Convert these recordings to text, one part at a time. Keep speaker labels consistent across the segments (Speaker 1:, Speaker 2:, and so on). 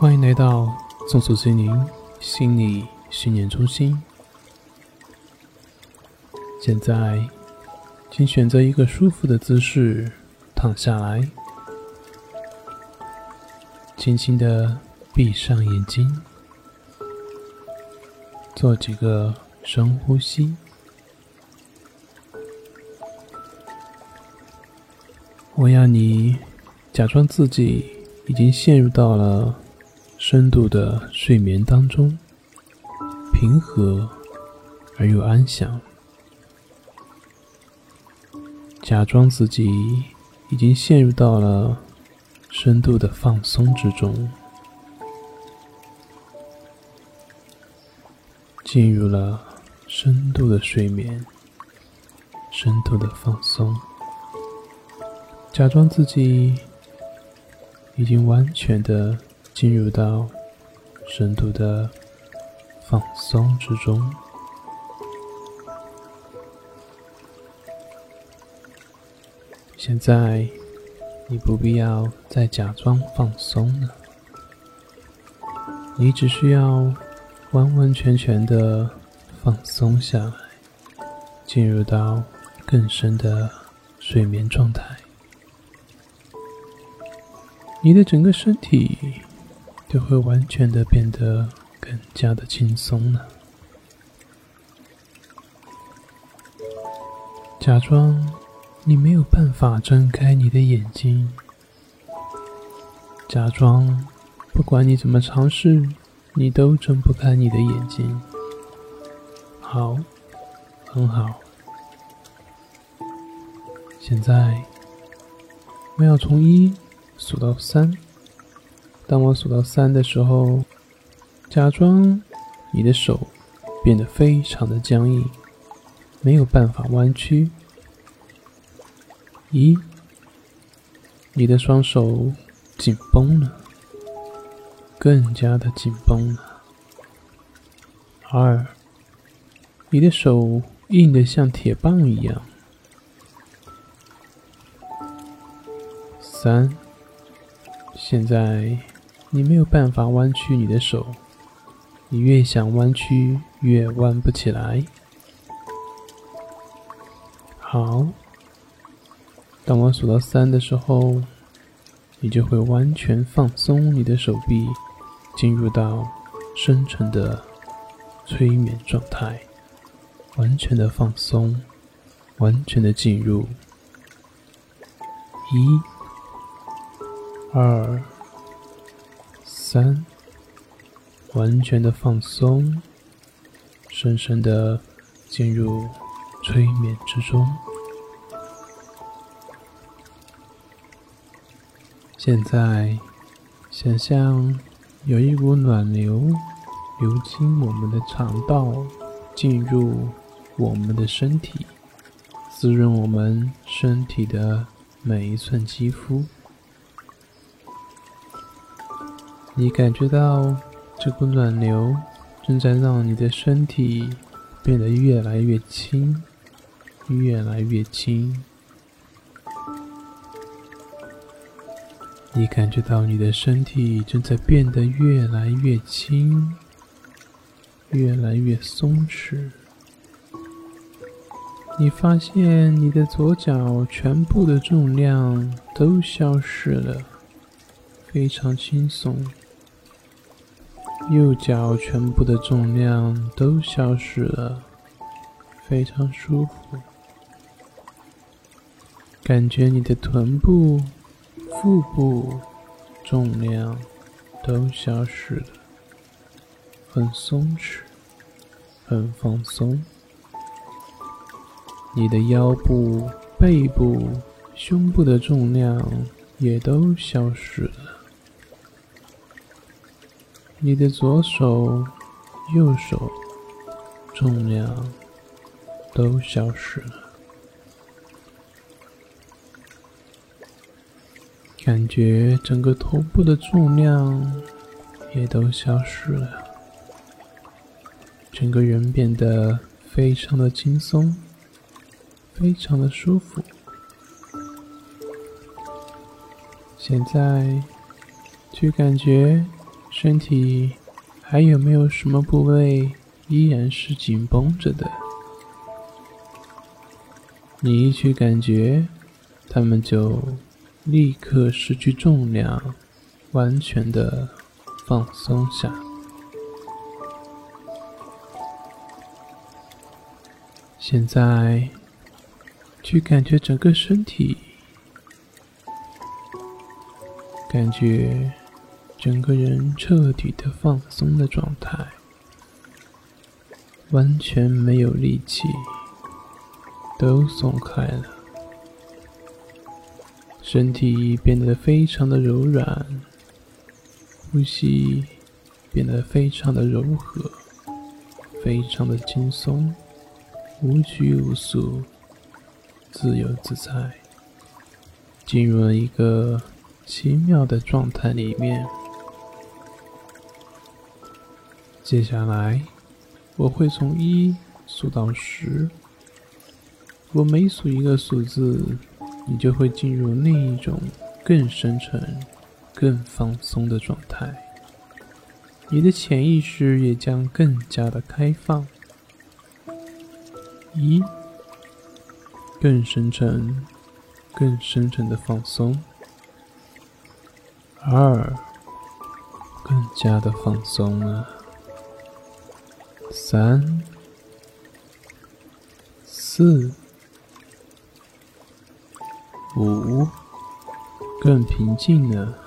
Speaker 1: 欢迎来到松鼠心灵心理训练中心。现在，请选择一个舒服的姿势躺下来，轻轻的闭上眼睛，做几个深呼吸。我要你假装自己已经陷入到了深度的睡眠当中，平和而又安详。假装自己已经陷入到了深度的放松之中，进入了深度的睡眠，深度的放松。假装自己已经完全的进入到深度的放松之中。现在，你不必要再假装放松了，你只需要完完全全的放松下来，进入到更深的睡眠状态。你的整个身体就会完全的变得更加的轻松了。假装你没有办法睁开你的眼睛，假装不管你怎么尝试，你都睁不开你的眼睛。好，很好。现在我要从一。数到三，当我数到三的时候，假装你的手变得非常的僵硬，没有办法弯曲。一，你的双手紧绷了，更加的紧绷了。二，你的手硬的像铁棒一样。三。现在，你没有办法弯曲你的手，你越想弯曲，越弯不起来。好，当我数到三的时候，你就会完全放松你的手臂，进入到深沉的催眠状态，完全的放松，完全的进入一。二、三，完全的放松，深深的进入催眠之中。现在，想象有一股暖流流经我们的肠道，进入我们的身体，滋润我们身体的每一寸肌肤。你感觉到这股暖流正在让你的身体变得越来越轻，越来越轻。你感觉到你的身体正在变得越来越轻，越来越松弛。你发现你的左脚全部的重量都消失了，非常轻松。右脚全部的重量都消失了，非常舒服。感觉你的臀部、腹部重量都消失了，很松弛，很放松。你的腰部、背部、胸部的重量也都消失了。你的左手、右手重量都消失了，感觉整个头部的重量也都消失了，整个人变得非常的轻松，非常的舒服。现在，去感觉。身体还有没有什么部位依然是紧绷着的？你一去感觉，它们就立刻失去重量，完全的放松下。现在，去感觉整个身体，感觉整个人彻底的放松的状态，完全没有力气，都松开了，身体变得非常的柔软，呼吸变得非常的柔和，非常的轻松。无拘无束，自由自在，进入了一个奇妙的状态里面。接下来，我会从一数到十，我每数一个数字，你就会进入另一种更深沉、更放松的状态，你的潜意识也将更加的开放。一，更深沉、更深沉的放松；二，更加的放松了；三、四、五，更平静了，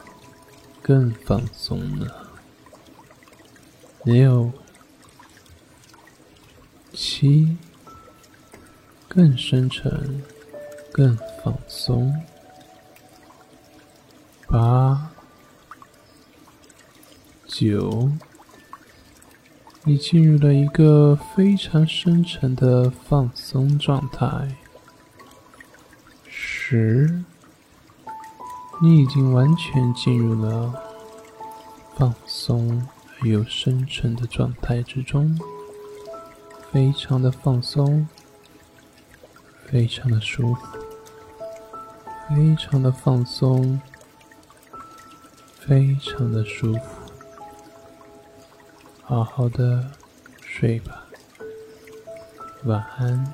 Speaker 1: 更放松了；六、七。更深沉，更放松。八、九，你进入了一个非常深沉的放松状态。十，你已经完全进入了放松而又深沉的状态之中，非常的放松。非常的舒服，非常的放松，非常的舒服，好好的睡吧，晚安。